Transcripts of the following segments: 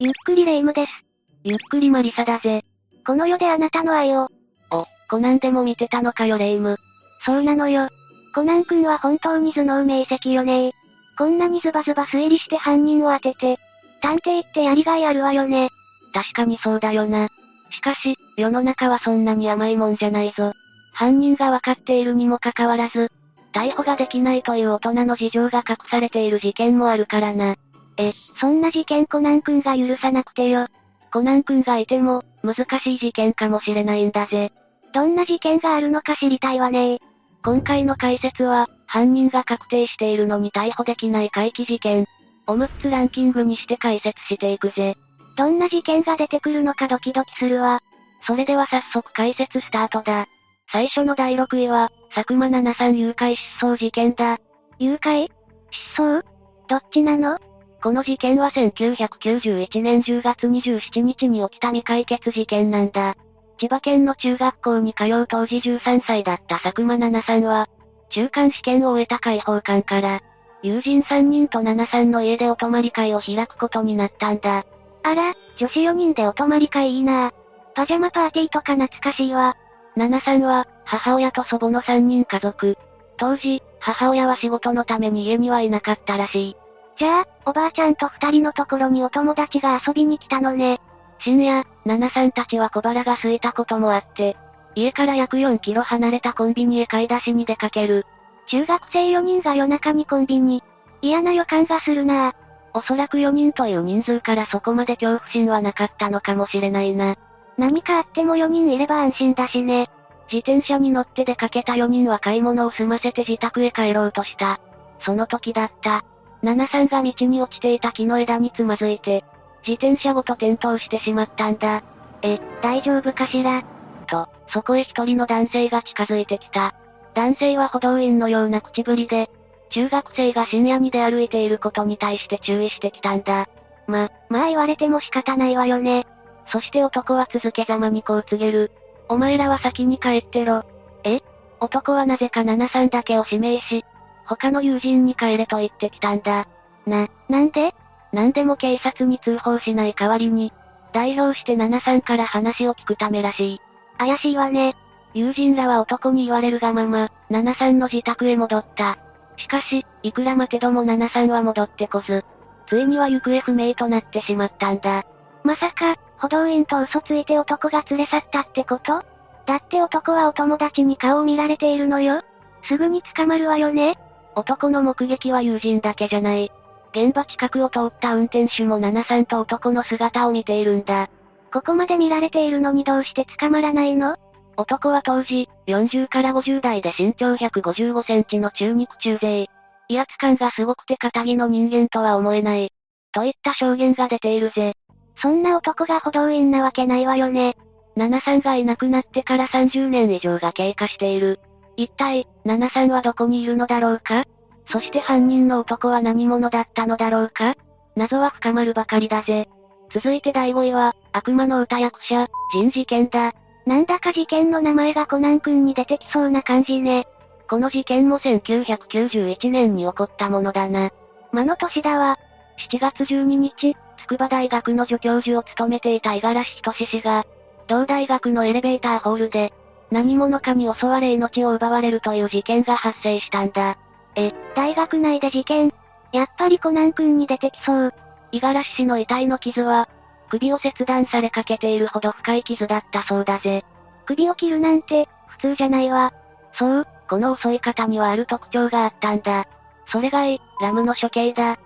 ゆっくりレ夢ムです。ゆっくりマリサだぜ。この世であなたの愛を。お、コナンでも見てたのかよレ夢ム。そうなのよ。コナン君は本当に頭脳明晰よねこんなにズバズバ推理して犯人を当てて。探偵ってやりがいあるわよね。確かにそうだよな。しかし、世の中はそんなに甘いもんじゃないぞ。犯人がわかっているにもかかわらず、逮捕ができないという大人の事情が隠されている事件もあるからな。え、そんな事件コナン君が許さなくてよ。コナン君がいても、難しい事件かもしれないんだぜ。どんな事件があるのか知りたいわね今回の解説は、犯人が確定しているのに逮捕できない怪奇事件。を6つランキングにして解説していくぜ。どんな事件が出てくるのかドキドキするわ。それでは早速解説スタートだ。最初の第6位は、佐久間奈々さん誘拐失踪事件だ。誘拐？失踪？どっちなの？この事件は1991年10月27日に起きた未解決事件なんだ。千葉県の中学校に通う当時13歳だった佐久間奈々さんは、中間試験を終えた解放館から、友人3人と奈々さんの家でお泊まり会を開くことになったんだ。あら、女子4人でお泊まり会いいなパジャマパーティーとか懐かしいわ。奈々さんは、母親と祖母の3人家族。当時、母親は仕事のために家にはいなかったらしい。じゃあ、おばあちゃんと二人のところにお友達が遊びに来たのね。深夜、ナナさんたちは小腹が空いたこともあって、家から約4キロ離れたコンビニへ買い出しに出かける。中学生4人が夜中にコンビニ。嫌な予感がするなおそらく4人という人数からそこまで恐怖心はなかったのかもしれないな。何かあっても4人いれば安心だしね。自転車に乗って出かけた4人は買い物を済ませて自宅へ帰ろうとした。その時だった。ナナさんが道に落ちていた木の枝につまずいて、自転車ごと転倒してしまったんだ。え、大丈夫かしら？と、そこへ一人の男性が近づいてきた。男性は歩道員のような口ぶりで、中学生が深夜に出歩いていることに対して注意してきたんだ。ま、まあ言われても仕方ないわよね。そして男は続けざまにこう告げる。お前らは先に帰ってろ。え？男はなぜか七さんだけを指名し、他の友人に帰れと言ってきたんだ。な、なんで？なんでも警察に通報しない代わりに、代表して七さんから話を聞くためらしい。怪しいわね。友人らは男に言われるがまま、七さんの自宅へ戻った。しかし、いくら待てども七さんは戻ってこず、ついには行方不明となってしまったんだ。まさか、歩道員と嘘ついて男が連れ去ったってこと？だって男はお友達に顔を見られているのよ。すぐに捕まるわよね。男の目撃は友人だけじゃない。現場近くを通った運転手も七さんと男の姿を見ているんだ。ここまで見られているのにどうして捕まらないの？男は当時、40から50代で身長155センチの中肉中背。威圧感がすごくて仇の人間とは思えない。といった証言が出ているぜ。そんな男が歩道員なわけないわよね。七さんがいなくなってから30年以上が経過している。一体、七さんはどこにいるのだろうか？そして犯人の男は何者だったのだろうか？謎は深まるばかりだぜ。続いて第5位は、悪魔の歌役者、人事件だ。なんだか事件の名前がコナン君に出てきそうな感じね。この事件も1991年に起こったものだな。魔の年だわ。7月12日、筑波大学の助教授を務めていた五十嵐仁氏が、同大学のエレベーターホールで、何者かに襲われ命を奪われるという事件が発生したんだ。え、大学内で事件？やっぱりコナン君に出てきそう。五十嵐氏の遺体の傷は、首を切断されかけているほど深い傷だったそうだぜ。首を切るなんて、普通じゃないわ。そう、この襲い方にはある特徴があったんだ。それがい、ラムの処刑だ。ん？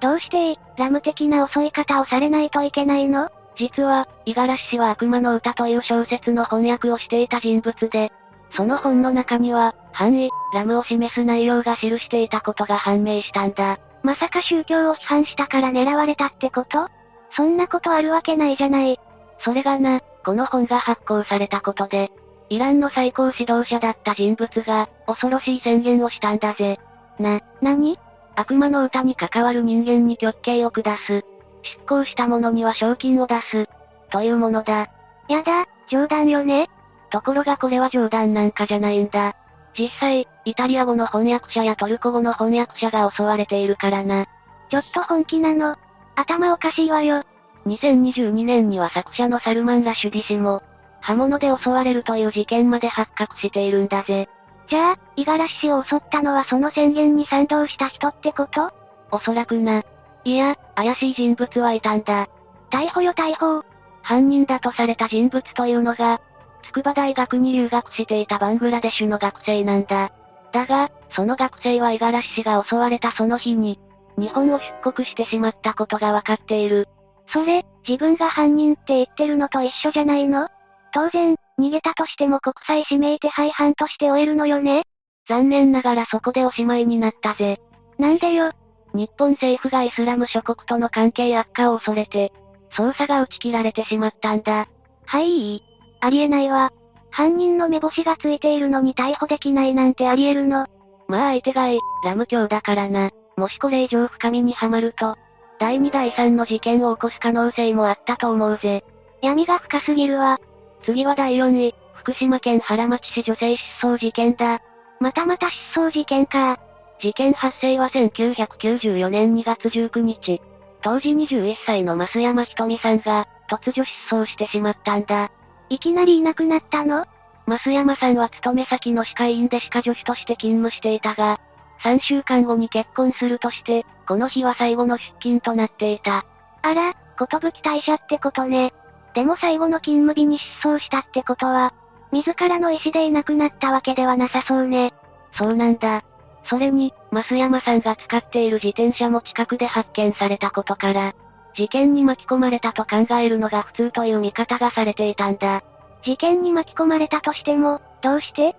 どうしてラム的な襲い方をされないといけないの？実は、五十嵐氏は悪魔の歌という小説の翻訳をしていた人物で、その本の中には、範囲、ラムを示す内容が記していたことが判明したんだ。まさか宗教を批判したから狙われたってこと？そんなことあるわけないじゃない。それがな、この本が発行されたことで、イランの最高指導者だった人物が、恐ろしい宣言をしたんだぜ。な、なに悪魔の歌に関わる人間に極刑を下す。執行した者には賞金を出す。というものだ。やだ、冗談よねところがこれは冗談なんかじゃないんだ。実際、イタリア語の翻訳者やトルコ語の翻訳者が襲われているからな。ちょっと本気なの。頭おかしいわよ。2022年には作者のサルマン・ラシュディ氏も、刃物で襲われるという事件まで発覚しているんだぜ。じゃあ、五十嵐氏を襲ったのはその宣言に賛同した人ってこと？おそらくな。いや、怪しい人物はいたんだ。逮捕よ逮捕。犯人だとされた人物というのが、筑波大学に留学していたバングラデシュの学生なんだ。だが、その学生は五十嵐氏が襲われたその日に、日本を出国してしまったことがわかっている。それ、自分が犯人って言ってるのと一緒じゃないの？当然、逃げたとしても国際指名手配犯として終えるのよね？残念ながらそこでおしまいになったぜ。なんでよ。日本政府がイスラム諸国との関係悪化を恐れて、捜査が打ち切られてしまったんだ。はい、ありえないわ。犯人の目星がついているのに逮捕できないなんてありえるの。まあ相手がい、ラム教だからな。もしこれ以上深みにはまると、第2第3の事件を起こす可能性もあったと思うぜ。闇が深すぎるわ。次は第4位、福島県原町市女性失踪事件だ。またまた失踪事件か。事件発生は1994年2月19日。当時21歳の増山ひとみさんが、突如失踪してしまったんだ。いきなりいなくなったの？増山さんは勤め先の歯科医院で歯科助手として勤務していたが、3週間後に結婚するとして、この日は最後の出勤となっていた。あら、ことぶき退社ってことね。でも最後の勤務日に失踪したってことは、自らの意思でいなくなったわけではなさそうね。そうなんだ。それに、増山さんが使っている自転車も近くで発見されたことから、事件に巻き込まれたと考えるのが普通という見方がされていたんだ。事件に巻き込まれたとしても、どうして？っ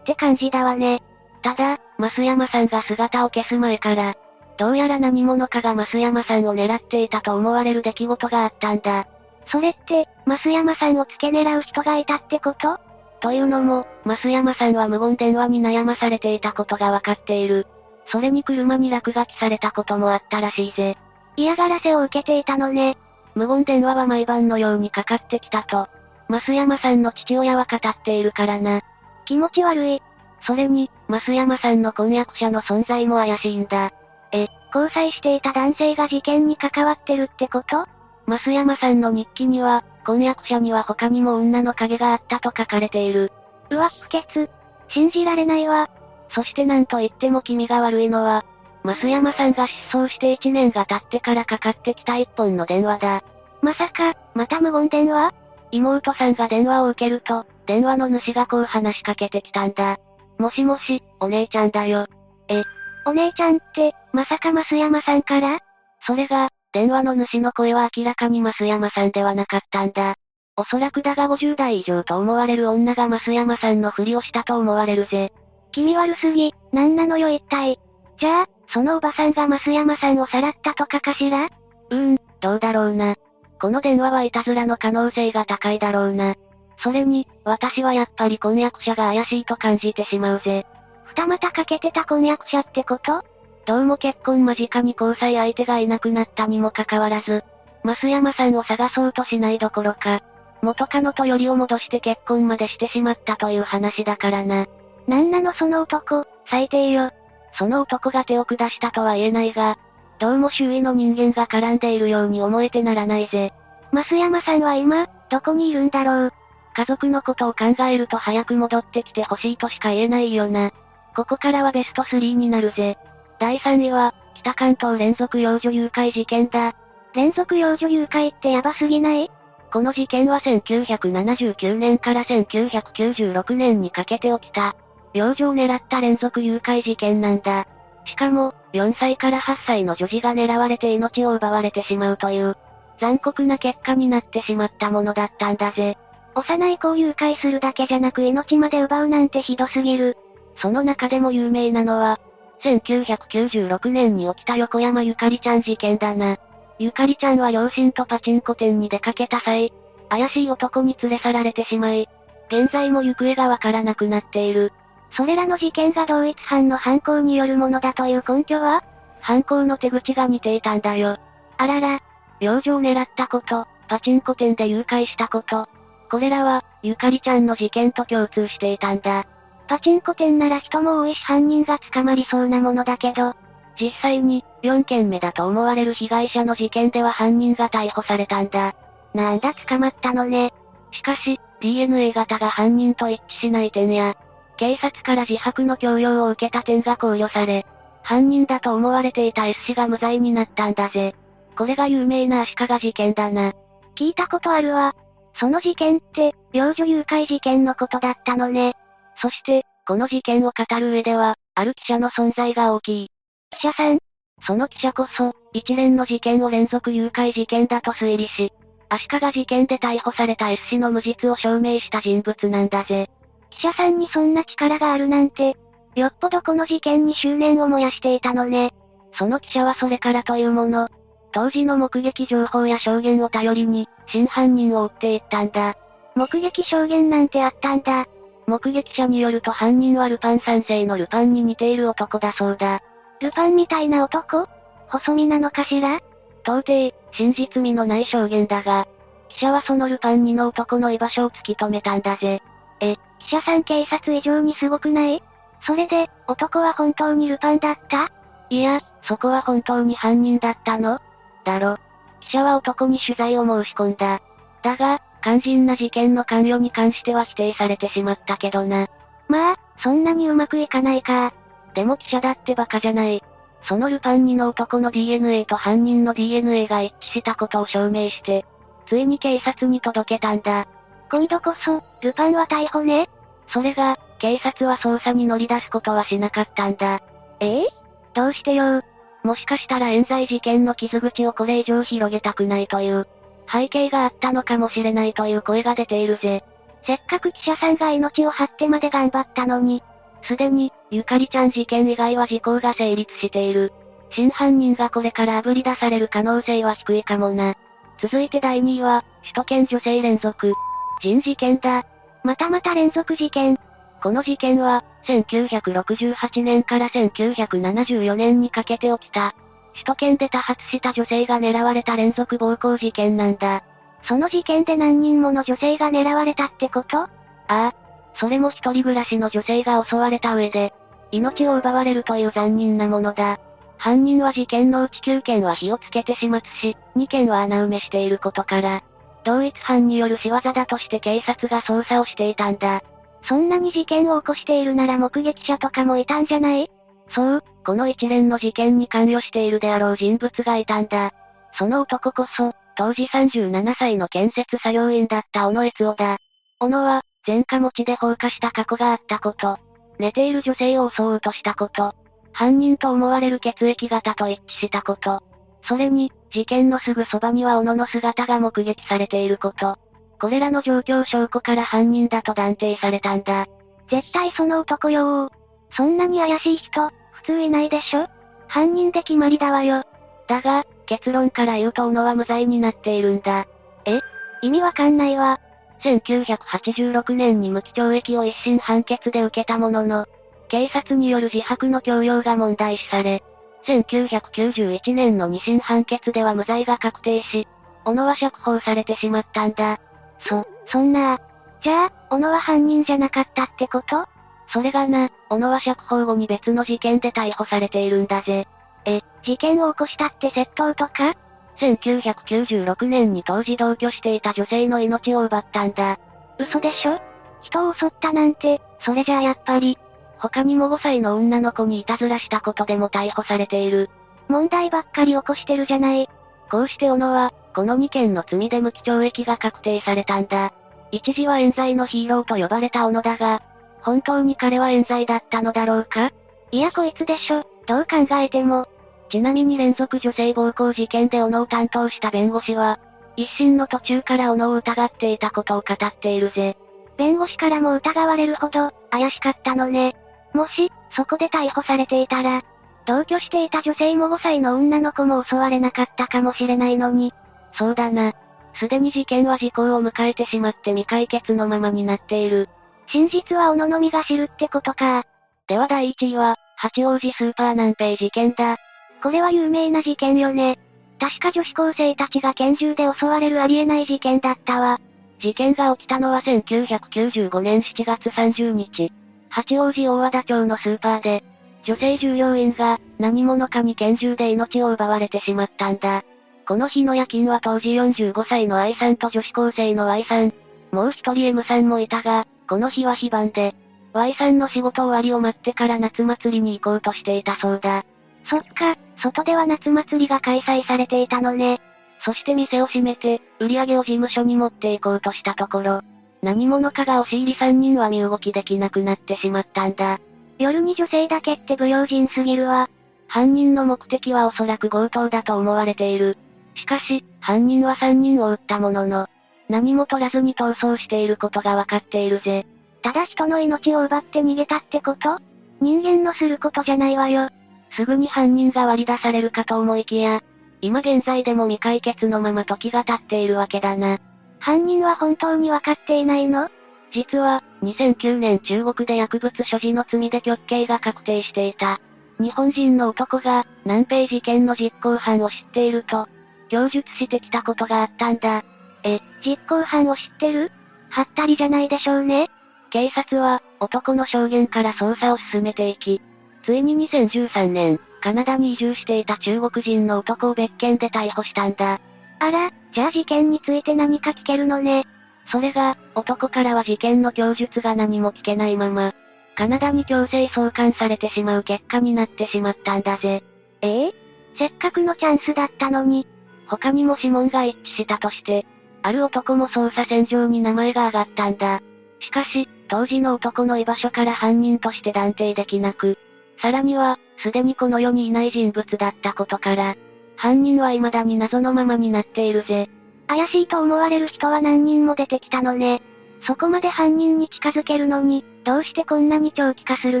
て感じだわね。ただ、増山さんが姿を消す前から、どうやら何者かが増山さんを狙っていたと思われる出来事があったんだ。それって、増山さんを付け狙う人がいたってこと？というのも、増山さんは無言電話に悩まされていたことがわかっている。それに車に落書きされたこともあったらしいぜ。嫌がらせを受けていたのね。無言電話は毎晩のようにかかってきたと。増山さんの父親は語っているからな。気持ち悪い。それに、増山さんの婚約者の存在も怪しいんだ。え、交際していた男性が事件に関わってるってこと？増山さんの日記には、婚約者には他にも女の影があったと書かれている。うわ、不潔。信じられないわ。そしてなんと言っても気味が悪いのは、増山さんが失踪して1年が経ってからかかってきた一本の電話だ。まさか、また無言電話？妹さんが電話を受けると、電話の主がこう話しかけてきたんだ。もしもし、お姉ちゃんだよ。え、お姉ちゃんって、まさか増山さんから？それが、電話の主の声は明らかに増山さんではなかったんだ。おそらくだが50代以上と思われる女が増山さんのふりをしたと思われるぜ。気味悪すぎ、なんなのよ一体。じゃあ、そのおばさんが増山さんをさらったとかかしら？うーん、どうだろうな。この電話はいたずらの可能性が高いだろうな。それに、私はやっぱり婚約者が怪しいと感じてしまうぜ。二股かけてた婚約者ってこと？どうも結婚間近に交際相手がいなくなったにもかかわらず、増山さんを探そうとしないどころか、元カノとよりを戻して結婚までしてしまったという話だからな。なんなのその男、最低よ。その男が手を下したとは言えないが、どうも周囲の人間が絡んでいるように思えてならないぜ。増山さんは今、どこにいるんだろう。家族のことを考えると早く戻ってきてほしいとしか言えないよな。ここからはベスト3になるぜ。第3位は、北関東連続幼女誘拐事件だ。連続幼女誘拐ってヤバすぎない？この事件は1979年から1996年にかけて起きた、幼女を狙った連続誘拐事件なんだ。しかも、4歳から8歳の女児が狙われて命を奪われてしまうという、残酷な結果になってしまったものだったんだぜ。幼い子を誘拐するだけじゃなく命まで奪うなんてひどすぎる。その中でも有名なのは、1996年に起きた横山ゆかりちゃん事件だな。ゆかりちゃんは両親とパチンコ店に出かけた際、怪しい男に連れ去られてしまい、現在も行方がわからなくなっている。それらの事件が同一犯の犯行によるものだという根拠は？犯行の手口が似ていたんだよ。あらら、幼女を狙ったこと、パチンコ店で誘拐したこと、これらは、ゆかりちゃんの事件と共通していたんだ。パチンコ店なら人も多いし犯人が捕まりそうなものだけど、実際に、4件目だと思われる被害者の事件では犯人が逮捕されたんだ。なんだ捕まったのね。しかし、DNA 型が犯人と一致しない点や、警察から自白の強要を受けた点が考慮され、犯人だと思われていた S 氏が無罪になったんだぜ。これが有名な足利事件だな。聞いたことあるわ。その事件って、幼女誘拐事件のことだったのね。そして、この事件を語る上では、ある記者の存在が大きい。記者さんその記者こそ、一連の事件を連続誘拐事件だと推理し、足利事件で逮捕された S 氏の無実を証明した人物なんだぜ。記者さんにそんな力があるなんて、よっぽどこの事件に執念を燃やしていたのね。その記者はそれからというもの、当時の目撃情報や証言を頼りに、真犯人を追っていったんだ。目撃証言なんてあったんだ。目撃者によると犯人はルパン三世のルパンに似ている男だそうだ。ルパンみたいな男？細身なのかしら？到底、真実味のない証言だが、記者はそのルパン2の男の居場所を突き止めたんだぜ。え、記者さん警察以上にすごくない？それで、男は本当にルパンだった？いや、そこは本当に犯人だったの？だろ。記者は男に取材を申し込んだ。だが、肝心な事件の関与に関しては否定されてしまったけどな。まあ、そんなにうまくいかないか。でも記者だってバカじゃない。そのルパン2の男の DNA と犯人の DNA が一致したことを証明して、ついに警察に届けたんだ。今度こそ、ルパンは逮捕ねそれが、警察は捜査に乗り出すことはしなかったんだ。ええ？どうしてよもしかしたら冤罪事件の傷口をこれ以上広げたくないという、背景があったのかもしれないという声が出ているぜ。せっかく記者さんが命を張ってまで頑張ったのに。すでに、ゆかりちゃん事件以外は時効が成立している。真犯人がこれから炙り出される可能性は低いかもな。続いて第2位は、首都圏女性連続。人事件だ。またまた連続事件。この事件は、1968年から1974年にかけて起きた。首都圏で多発した女性が狙われた連続暴行事件なんだ。その事件で何人もの女性が狙われたってこと？ああ。それも一人暮らしの女性が襲われた上で、命を奪われるという残忍なものだ。犯人は事件のうち9件は火をつけて始末し、2件は穴埋めしていることから、同一犯による仕業だとして警察が捜査をしていたんだ。そんなに事件を起こしているなら目撃者とかもいたんじゃない？そう、この一連の事件に関与しているであろう人物がいたんだ。その男こそ、当時37歳の建設作業員だった小野悦夫だ。小野は、前科持ちで放火した過去があったこと。寝ている女性を襲おうとしたこと。犯人と思われる血液型と一致したこと。それに、事件のすぐそばには小野の姿が目撃されていること。これらの状況証拠から犯人だと断定されたんだ。絶対その男よそんなに怪しい人、普通いないでしょ？犯人で決まりだわよ。だが、結論から言うと小野は無罪になっているんだ。え？意味わかんないわ。1986年に無期懲役を一審判決で受けたものの、警察による自白の強要が問題視され、1991年の二審判決では無罪が確定し、小野は釈放されてしまったんだ。そ、そんな、じゃあ、小野は犯人じゃなかったってこと？それがな、小野は釈放後に別の事件で逮捕されているんだぜ。え、事件を起こしたって窃盗とか？1996年に当時同居していた女性の命を奪ったんだ。嘘でしょ？人を襲ったなんて、それじゃあやっぱり。他にも5歳の女の子にいたずらしたことでも逮捕されている。問題ばっかり起こしてるじゃない。こうして小野は、この2件の罪で無期懲役が確定されたんだ。一時は冤罪のヒーローと呼ばれた小野だが、本当に彼は冤罪だったのだろうか？いやこいつでしょ、どう考えても。ちなみに連続女性暴行事件で小野を担当した弁護士は、一審の途中から小野を疑っていたことを語っているぜ。弁護士からも疑われるほど、怪しかったのね。もし、そこで逮捕されていたら、同居していた女性も5歳の女の子も襲われなかったかもしれないのに。そうだな。すでに事件は時効を迎えてしまって未解決のままになっている。真実は小野のみが知るってことか。では第1位は、八王子スーパー南平事件だ。これは有名な事件よね。確か女子高生たちが拳銃で襲われるありえない事件だったわ。事件が起きたのは1995年7月30日。八王子大和田町のスーパーで、女性従業員が、何者かに拳銃で命を奪われてしまったんだ。この日の夜勤は当時45歳の I さんと女子高生の Y さん、もう一人 M さんもいたが、この日は非番で、Y さんの仕事終わりを待ってから夏祭りに行こうとしていたそうだ。そっか、外では夏祭りが開催されていたのね。そして店を閉めて、売り上げを事務所に持って行こうとしたところ、何者かが押し入り3人は身動きできなくなってしまったんだ。夜に女性だけって不用心すぎるわ。犯人の目的はおそらく強盗だと思われている。しかし、犯人は3人を撃ったものの、何も取らずに逃走していることがわかっているぜ。ただ人の命を奪って逃げたってこと？人間のすることじゃないわよ。すぐに犯人が割り出されるかと思いきや、今現在でも未解決のまま時が経っているわけだな。犯人は本当にわかっていないの？実は、2009年中国で薬物所持の罪で極刑が確定していた。日本人の男が、南平事件の実行犯を知っていると、供述してきたことがあったんだ。え、実行犯を知ってる？はったりじゃないでしょうね。警察は、男の証言から捜査を進めていき、ついに2013年、カナダに移住していた中国人の男を別件で逮捕したんだ。あら、じゃあ事件について何か聞けるのね。それが、男からは事件の供述が何も聞けないまま、カナダに強制送還されてしまう結果になってしまったんだぜ。ええせっかくのチャンスだったのに。他にも指紋が一致したとして、ある男も捜査線上に名前が挙がったんだ。しかし、当時の男の居場所から犯人として断定できなく、さらには、すでにこの世にいない人物だったことから、犯人は未だに謎のままになっているぜ。怪しいと思われる人は何人も出てきたのね。そこまで犯人に近づけるのに、どうしてこんなに長期化する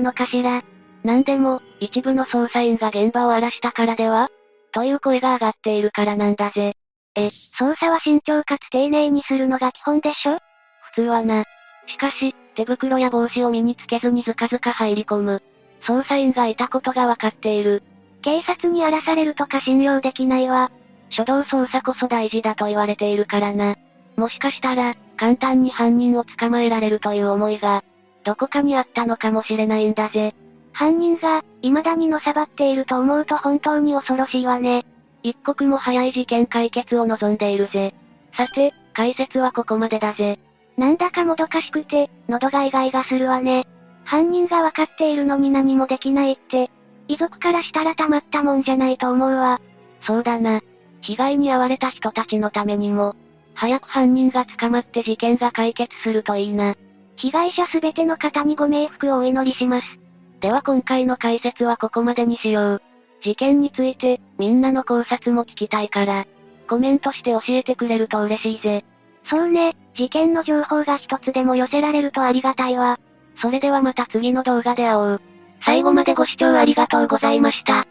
のかしら。なんでも、一部の捜査員が現場を荒らしたからではという声が上がっているからなんだぜ。え、捜査は慎重かつ丁寧にするのが基本でしょ？普通はな。しかし、手袋や帽子を身につけずにずかずか入り込む。捜査員がいたことがわかっている。警察に荒らされるとか信用できないわ。初動捜査こそ大事だと言われているからな。もしかしたら、簡単に犯人を捕まえられるという思いが、どこかにあったのかもしれないんだぜ。犯人が、未だにのさばっていると思うと本当に恐ろしいわね。一刻も早い事件解決を望んでいるぜ。さて、解説はここまでだぜ。なんだかもどかしくて、喉がイガイガするわね。犯人がわかっているのに何もできないって、遺族からしたらたまったもんじゃないと思うわ。そうだな。被害に遭われた人たちのためにも、早く犯人が捕まって事件が解決するといいな。被害者すべての方にご冥福をお祈りします。では今回の解説はここまでにしよう。事件について、みんなの考察も聞きたいから、コメントして教えてくれると嬉しいぜ。そうね、事件の情報が一つでも寄せられるとありがたいわ。それではまた次の動画で会おう。最後までご視聴ありがとうございました。